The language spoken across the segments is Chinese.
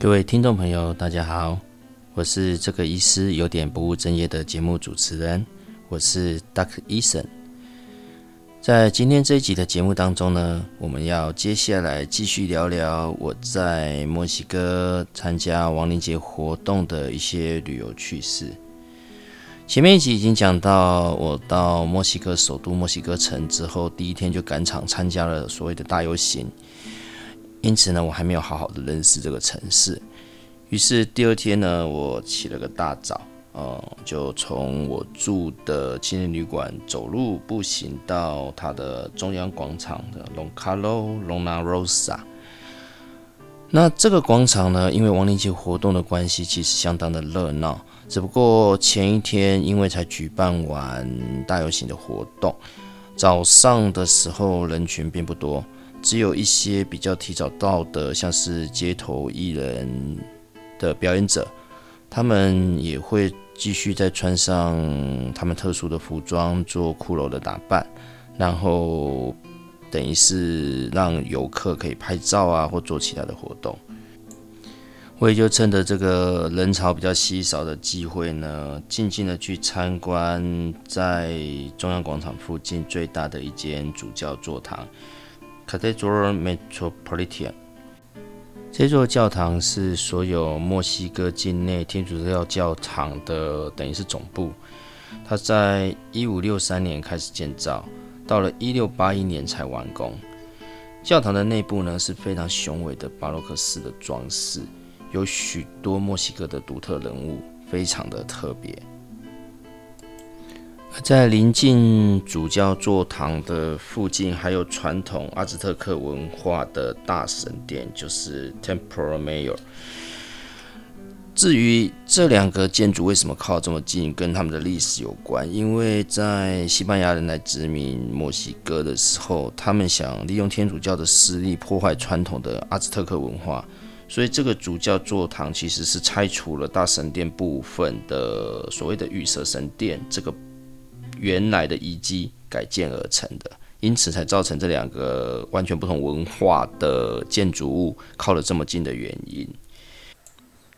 各位听众朋友，大家好，我是这个医师有点不务正业的节目主持人，我是 Duck Eason。在今天这一集的节目当中呢，我们要接下来继续聊聊我在墨西哥参加亡灵节活动的一些旅游趣事。前面一集已经讲到，我到墨西哥首都墨西哥城之后，第一天就赶场参加了所谓的大游行。因此呢，我还没有好好的认识这个城市。于是第二天呢，我起了个大早，呃，就从我住的青年旅馆走路步行到它的中央广场的 Long Carlo Lona Rosa。那这个广场呢，因为亡灵节活动的关系，其实相当的热闹。只不过前一天因为才举办完大游行的活动，早上的时候人群并不多。只有一些比较提早到的，像是街头艺人的表演者，他们也会继续再穿上他们特殊的服装做骷髅的打扮，然后等于是让游客可以拍照啊，或做其他的活动。我也就趁着这个人潮比较稀少的机会呢，静静的去参观在中央广场附近最大的一间主教座堂。Cathedral Metropolitan，这座教堂是所有墨西哥境内天主教教堂的等于是总部。它在一五六三年开始建造，到了一六八一年才完工。教堂的内部呢是非常雄伟的巴洛克式的装饰，有许多墨西哥的独特人物，非常的特别。在临近主教座堂的附近，还有传统阿兹特克文化的大神殿，就是 Templo Mayor。至于这两个建筑为什么靠这么近，跟他们的历史有关。因为在西班牙人来殖民墨西哥的时候，他们想利用天主教的势力破坏传统的阿兹特克文化，所以这个主教座堂其实是拆除了大神殿部分的所谓的羽蛇神殿这个。原来的遗迹改建而成的，因此才造成这两个完全不同文化的建筑物靠了这么近的原因。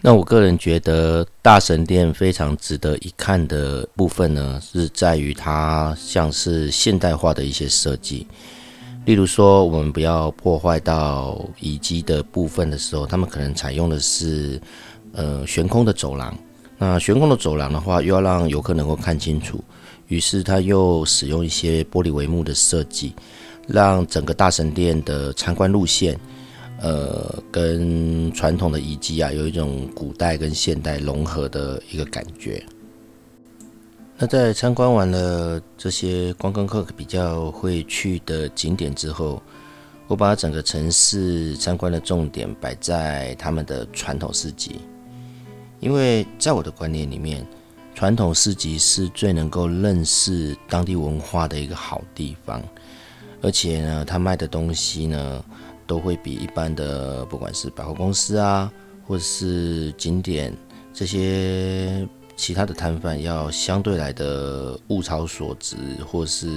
那我个人觉得大神殿非常值得一看的部分呢，是在于它像是现代化的一些设计。例如说，我们不要破坏到遗迹的部分的时候，他们可能采用的是呃悬空的走廊。那悬空的走廊的话，又要让游客能够看清楚。于是他又使用一些玻璃帷幕的设计，让整个大神殿的参观路线，呃，跟传统的遗迹啊，有一种古代跟现代融合的一个感觉。那在参观完了这些观光客比较会去的景点之后，我把整个城市参观的重点摆在他们的传统市集，因为在我的观念里面。传统市集是最能够认识当地文化的一个好地方，而且呢，他卖的东西呢，都会比一般的不管是百货公司啊，或者是景点这些其他的摊贩要相对来的物超所值，或是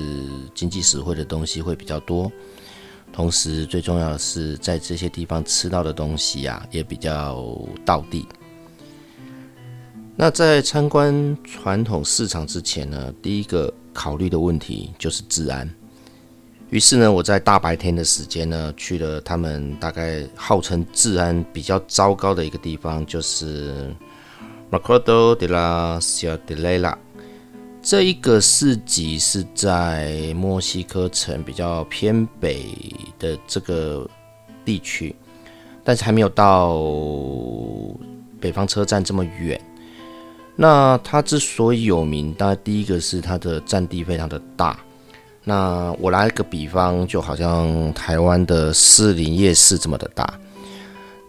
经济实惠的东西会比较多。同时，最重要的是在这些地方吃到的东西呀，也比较道地。那在参观传统市场之前呢，第一个考虑的问题就是治安。于是呢，我在大白天的时间呢，去了他们大概号称治安比较糟糕的一个地方，就是 Mercado de la Ciudadela。这一个市集是在墨西哥城比较偏北的这个地区，但是还没有到北方车站这么远。那它之所以有名，当然第一个是它的占地非常的大。那我来个比方，就好像台湾的士林夜市这么的大。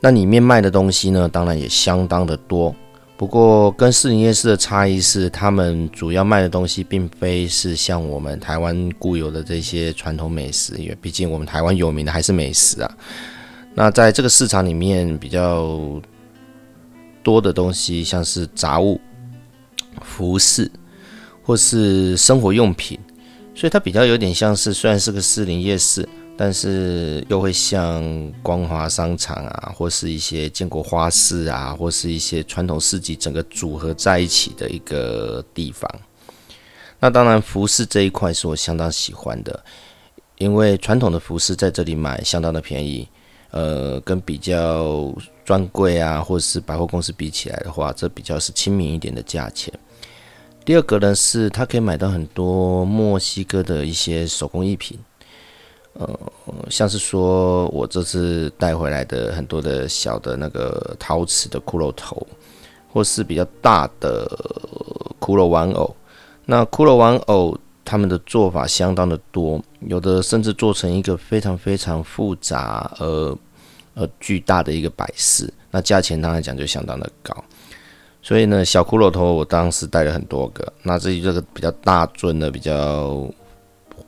那里面卖的东西呢，当然也相当的多。不过跟士林夜市的差异是，他们主要卖的东西并非是像我们台湾固有的这些传统美食，因为毕竟我们台湾有名的还是美食啊。那在这个市场里面比较多的东西，像是杂物。服饰或是生活用品，所以它比较有点像是，虽然是个士林夜市，但是又会像光华商场啊，或是一些建国花市啊，或是一些传统市集，整个组合在一起的一个地方。那当然，服饰这一块是我相当喜欢的，因为传统的服饰在这里买相当的便宜。呃，跟比较专柜啊，或者是百货公司比起来的话，这比较是亲民一点的价钱。第二个呢，是它可以买到很多墨西哥的一些手工艺品，呃，像是说我这次带回来的很多的小的那个陶瓷的骷髅头，或是比较大的骷髅玩偶。那骷髅玩偶他们的做法相当的多，有的甚至做成一个非常非常复杂而呃巨大的一个摆饰，那价钱当然讲就相当的高。所以呢，小骷髅头我当时带了很多个。那至于这个比较大尊的、比较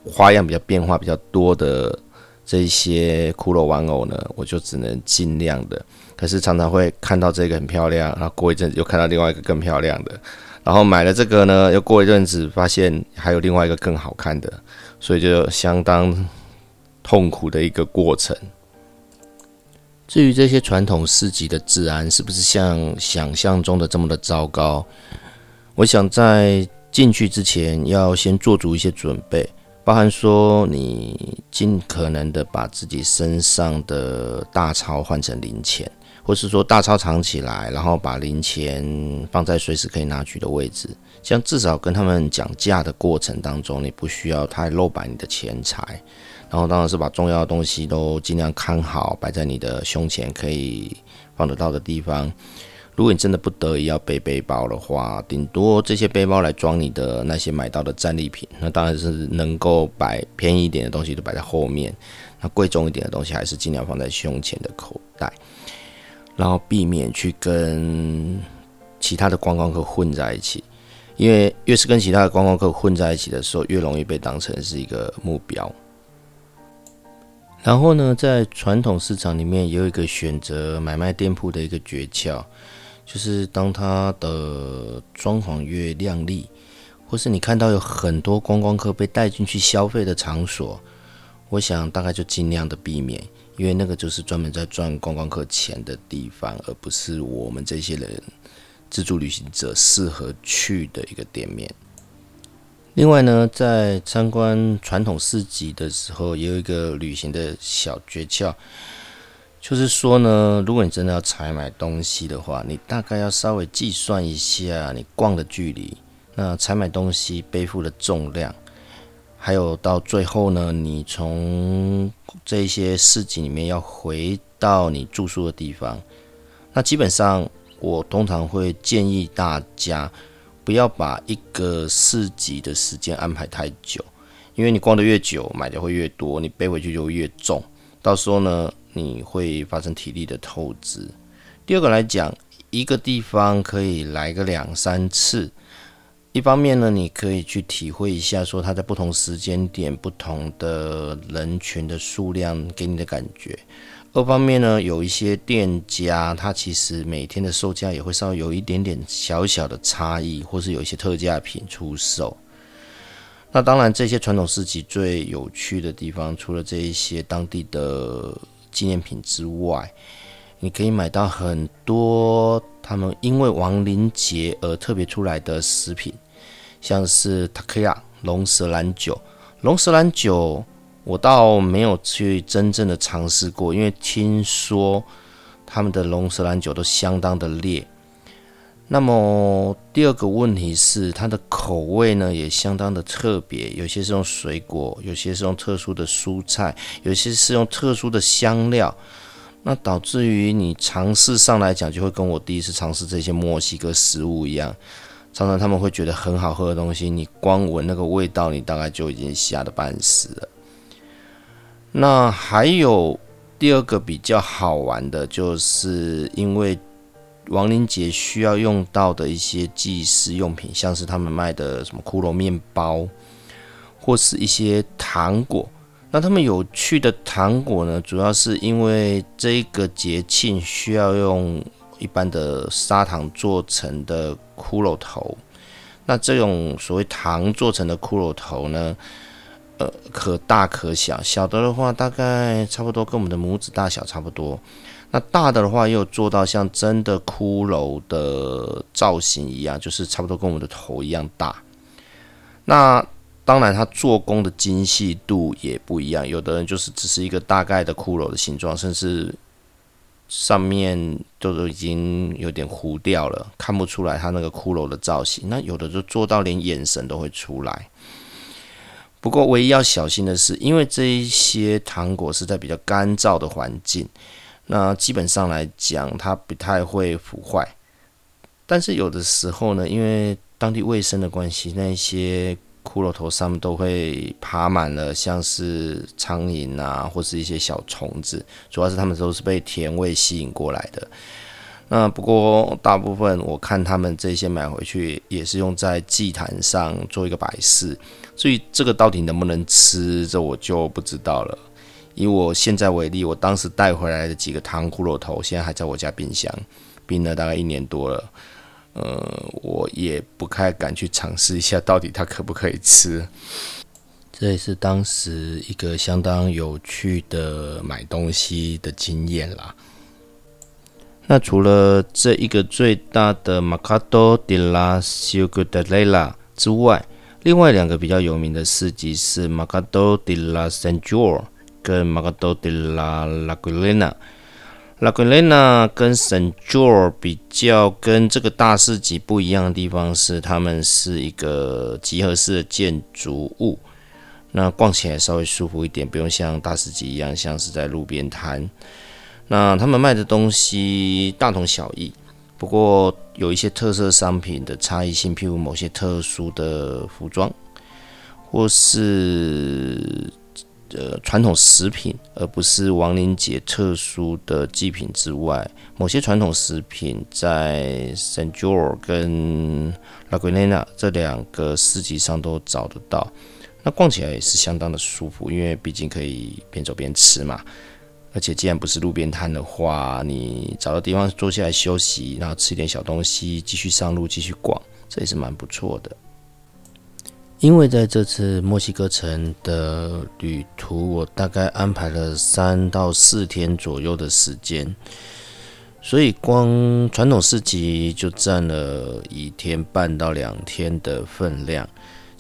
花样比较变化比较多的这一些骷髅玩偶呢，我就只能尽量的。可是常常会看到这个很漂亮，然后过一阵子又看到另外一个更漂亮的，然后买了这个呢，又过一阵子发现还有另外一个更好看的，所以就相当痛苦的一个过程。至于这些传统市集的治安是不是像想象中的这么的糟糕？我想在进去之前要先做足一些准备，包含说你尽可能的把自己身上的大钞换成零钱，或是说大钞藏起来，然后把零钱放在随时可以拿取的位置，像至少跟他们讲价的过程当中，你不需要太露白你的钱财。然后当然是把重要的东西都尽量看好，摆在你的胸前可以放得到的地方。如果你真的不得已要背背包的话，顶多这些背包来装你的那些买到的战利品。那当然是能够摆便宜一点的东西都摆在后面，那贵重一点的东西还是尽量放在胸前的口袋，然后避免去跟其他的观光客混在一起，因为越是跟其他的观光客混在一起的时候，越容易被当成是一个目标。然后呢，在传统市场里面也有一个选择买卖店铺的一个诀窍，就是当它的装潢越亮丽，或是你看到有很多观光客被带进去消费的场所，我想大概就尽量的避免，因为那个就是专门在赚观光客钱的地方，而不是我们这些人自助旅行者适合去的一个店面。另外呢，在参观传统市集的时候，也有一个旅行的小诀窍，就是说呢，如果你真的要采买东西的话，你大概要稍微计算一下你逛的距离，那采买东西背负的重量，还有到最后呢，你从这些市集里面要回到你住宿的地方，那基本上我通常会建议大家。不要把一个市集的时间安排太久，因为你逛的越久，买的会越多，你背回去就越重，到时候呢，你会发生体力的透支。第二个来讲，一个地方可以来个两三次，一方面呢，你可以去体会一下，说它在不同时间点、不同的人群的数量给你的感觉。二方面呢，有一些店家，它其实每天的售价也会稍微有一点点小小的差异，或是有一些特价品出售。那当然，这些传统市集最有趣的地方，除了这一些当地的纪念品之外，你可以买到很多他们因为亡灵节而特别出来的食品，像是 Takaya 龙舌兰酒，龙舌兰酒。我倒没有去真正的尝试过，因为听说他们的龙舌兰酒都相当的烈。那么第二个问题是，它的口味呢也相当的特别，有些是用水果，有些是用特殊的蔬菜，有些是用特殊的香料。那导致于你尝试上来讲，就会跟我第一次尝试这些墨西哥食物一样，常常他们会觉得很好喝的东西，你光闻那个味道，你大概就已经吓得半死了。那还有第二个比较好玩的，就是因为亡灵节需要用到的一些祭祀用品，像是他们卖的什么骷髅面包，或是一些糖果。那他们有趣的糖果呢，主要是因为这个节庆需要用一般的砂糖做成的骷髅头。那这种所谓糖做成的骷髅头呢？呃，可大可小，小的的话大概差不多跟我们的拇指大小差不多。那大的的话又做到像真的骷髅的造型一样，就是差不多跟我们的头一样大。那当然，它做工的精细度也不一样，有的人就是只是一个大概的骷髅的形状，甚至上面都都已经有点糊掉了，看不出来它那个骷髅的造型。那有的就做到连眼神都会出来。不过，唯一要小心的是，因为这一些糖果是在比较干燥的环境，那基本上来讲，它不太会腐坏。但是有的时候呢，因为当地卫生的关系，那些骷髅头上面都会爬满了像是苍蝇啊，或是一些小虫子，主要是它们都是被甜味吸引过来的。那不过大部分我看他们这些买回去也是用在祭坛上做一个摆饰。至于这个到底能不能吃，这我就不知道了。以我现在为例，我当时带回来的几个糖骷髅头，现在还在我家冰箱，冰了大概一年多了。呃，我也不太敢去尝试一下，到底它可不可以吃。这也是当时一个相当有趣的买东西的经验啦。那除了这一个最大的 m a c a d o de la Ciudadela 之外，另外两个比较有名的市集是 m a c a d o de la Sanjur 跟 m a c a d o de la Laguna。Laguna 跟 Sanjur 比较跟这个大市集不一样的地方是，它们是一个集合式的建筑物，那逛起来稍微舒服一点，不用像大市集一样像是在路边摊。那他们卖的东西大同小异。不过有一些特色商品的差异性，譬如某些特殊的服装，或是呃传统食品，而不是亡灵节特殊的祭品之外，某些传统食品在 San Jorge 跟 La Guinea 这两个市集上都找得到。那逛起来也是相当的舒服，因为毕竟可以边走边吃嘛。而且，既然不是路边摊的话，你找个地方坐下来休息，然后吃一点小东西，继续上路继续逛，这也是蛮不错的。因为在这次墨西哥城的旅途，我大概安排了三到四天左右的时间，所以光传统市集就占了一天半到两天的分量。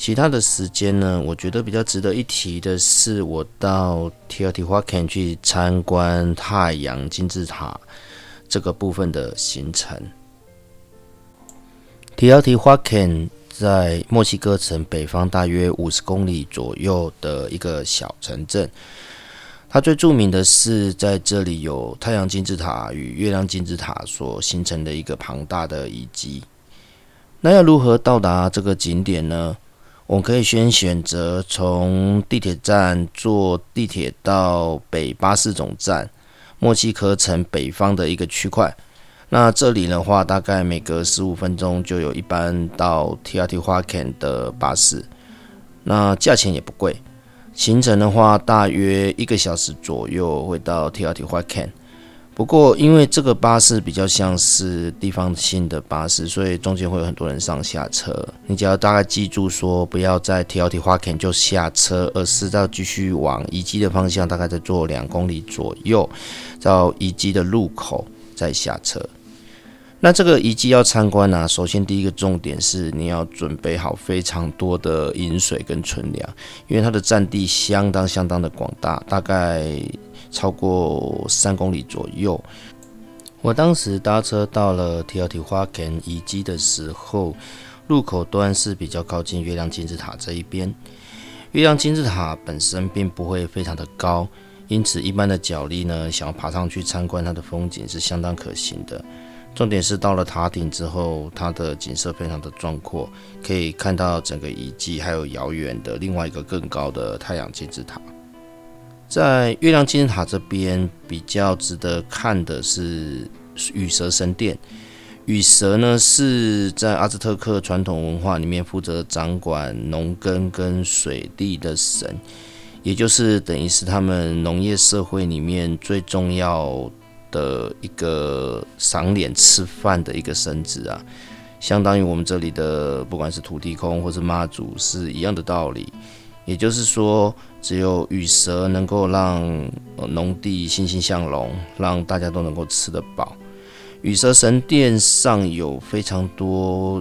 其他的时间呢？我觉得比较值得一提的是，我到 Teotihuacan 去参观太阳金字塔这个部分的行程。Teotihuacan 在墨西哥城北方大约五十公里左右的一个小城镇。它最著名的是在这里有太阳金字塔与月亮金字塔所形成的一个庞大的遗迹。那要如何到达这个景点呢？我可以先选择从地铁站坐地铁到北巴士总站，墨西哥城北方的一个区块。那这里的话，大概每隔十五分钟就有一班到 T R T 花肯的巴士，那价钱也不贵。行程的话，大约一个小时左右会到 T R T 花肯不过，因为这个巴士比较像是地方性的巴士，所以中间会有很多人上下车。你只要大概记住说，不要在 T L T 花肯就下车，而是要继续往遗迹的方向，大概再坐两公里左右，到遗迹的入口再下车。那这个遗迹要参观呢，首先第一个重点是你要准备好非常多的饮水跟存粮，因为它的占地相当相当的广大，大概。超过三公里左右。我当时搭车到了提奥提花肯遗迹的时候，入口端是比较靠近月亮金字塔这一边。月亮金字塔本身并不会非常的高，因此一般的脚力呢，想要爬上去参观它的风景是相当可行的。重点是到了塔顶之后，它的景色非常的壮阔，可以看到整个遗迹，还有遥远的另外一个更高的太阳金字塔。在月亮金字塔这边比较值得看的是羽蛇神殿。羽蛇呢是在阿兹特克传统文化里面负责掌管农耕跟水利的神，也就是等于是他们农业社会里面最重要的一个赏脸吃饭的一个神子啊，相当于我们这里的不管是土地公或是妈祖是一样的道理。也就是说，只有羽蛇能够让农地欣欣向荣，让大家都能够吃得饱。羽蛇神殿上有非常多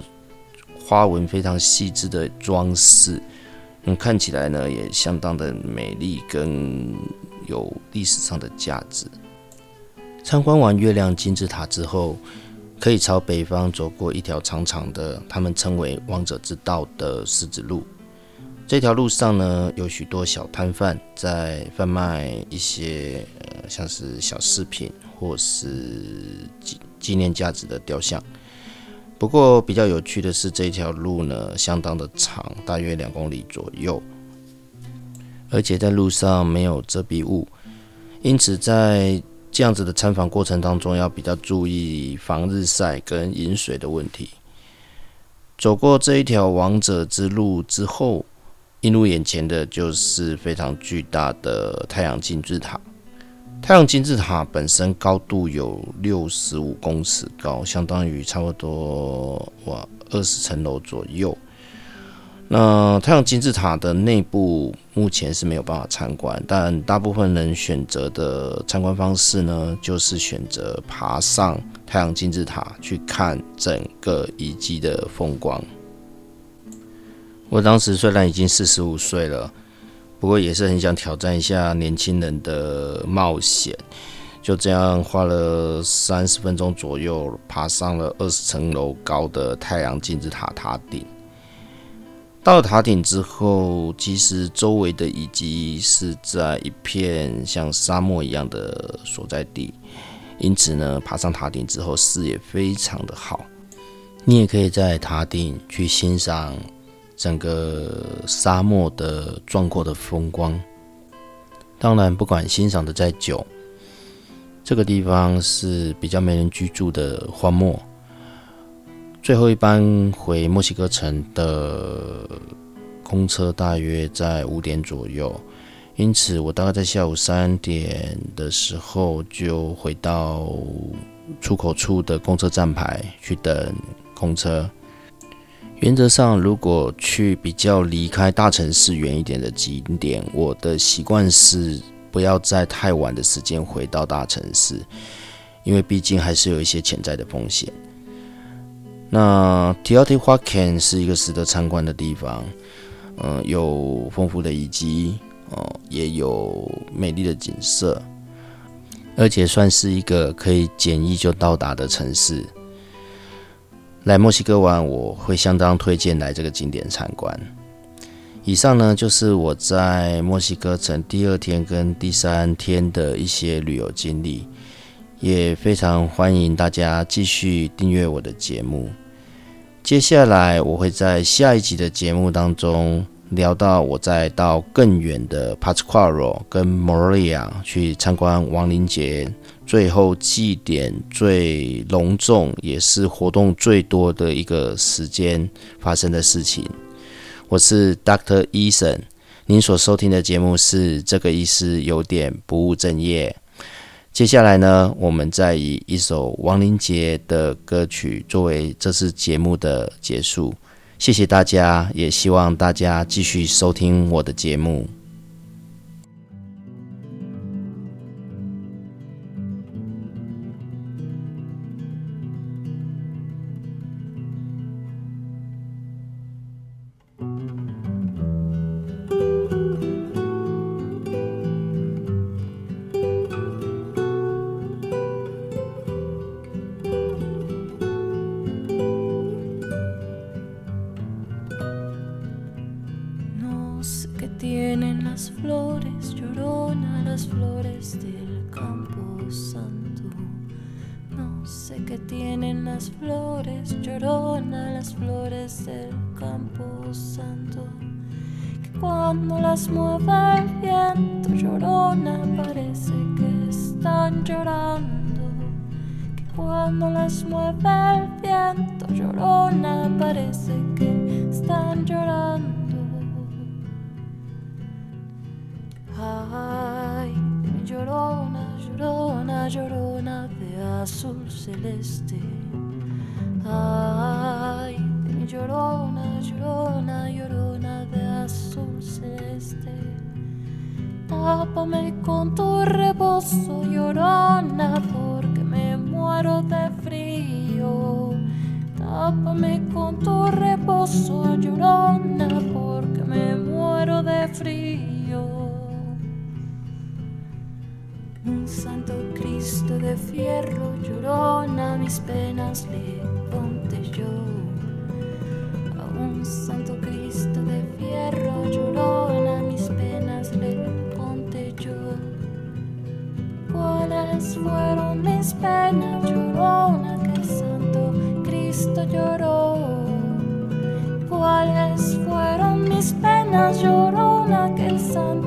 花纹非常细致的装饰，嗯，看起来呢也相当的美丽跟有历史上的价值。参观完月亮金字塔之后，可以朝北方走过一条长长的，他们称为“王者之道”的石子路。这条路上呢，有许多小摊贩在贩卖一些呃，像是小饰品或是纪纪念价值的雕像。不过比较有趣的是，这条路呢相当的长，大约两公里左右，而且在路上没有遮蔽物，因此在这样子的参访过程当中，要比较注意防日晒跟饮水的问题。走过这一条王者之路之后。映入眼前的就是非常巨大的太阳金字塔。太阳金字塔本身高度有六十五公尺高，相当于差不多哇二十层楼左右。那太阳金字塔的内部目前是没有办法参观，但大部分人选择的参观方式呢，就是选择爬上太阳金字塔去看整个遗迹的风光。我当时虽然已经四十五岁了，不过也是很想挑战一下年轻人的冒险。就这样花了三十分钟左右，爬上了二十层楼高的太阳金字塔塔顶。到了塔顶之后，其实周围的遗迹是在一片像沙漠一样的所在地，因此呢，爬上塔顶之后视野非常的好。你也可以在塔顶去欣赏。整个沙漠的壮阔的风光，当然不管欣赏的再久，这个地方是比较没人居住的荒漠。最后一班回墨西哥城的公车大约在五点左右，因此我大概在下午三点的时候就回到出口处的公车站牌去等公车。原则上，如果去比较离开大城市远一点的景点，我的习惯是不要在太晚的时间回到大城市，因为毕竟还是有一些潜在的风险。那 Teotihuacan 是一个值得参观的地方，嗯，有丰富的遗迹，哦，也有美丽的景色，而且算是一个可以简易就到达的城市。来墨西哥玩，我会相当推荐来这个景点参观。以上呢就是我在墨西哥城第二天跟第三天的一些旅游经历，也非常欢迎大家继续订阅我的节目。接下来我会在下一集的节目当中聊到我在到更远的 p a s q u a r o 跟 Moria 去参观亡灵节。最后祭典最隆重，也是活动最多的一个时间发生的事情。我是 Doctor Eason，您所收听的节目是这个医师有点不务正业。接下来呢，我们再以一首亡灵节的歌曲作为这次节目的结束。谢谢大家，也希望大家继续收听我的节目。Sé que tienen las flores, llorona las flores del campo santo. Que cuando las mueve el viento, llorona parece que están llorando. Que cuando las mueve el viento, llorona parece que están llorando. Ay, llorona llorona, llorona de azul celeste. Tápame con tu rebozo, llorona, porque me muero de frío. Tápame con tu rebozo, llorona, porque me muero de frío. Santo Cristo de fierro, llorona, mis penas le conté yo. A un santo Cristo de fierro, llorona, mis penas le conté yo. ¿Cuáles fueron mis penas, llorona, que santo Cristo lloró? ¿Cuáles fueron mis penas, llorona, que santo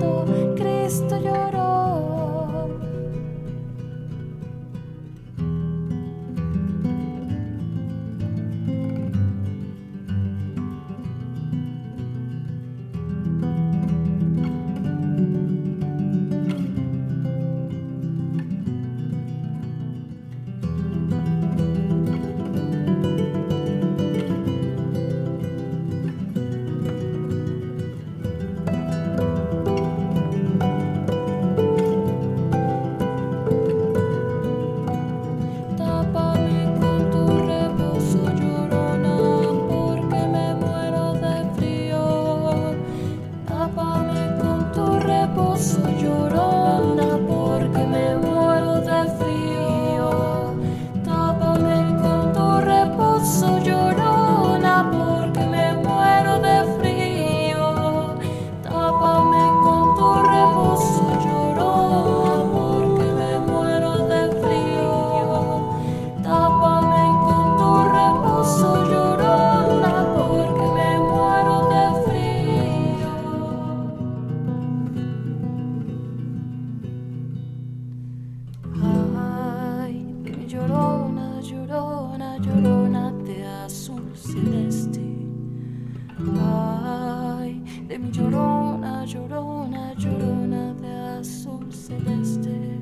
llorona, llorona, llorona de azul celeste.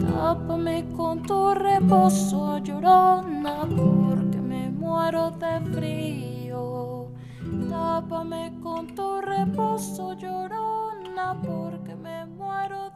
Tápame con tu reposo, llorona, porque me muero de frío. Tápame con tu reposo, llorona, porque me muero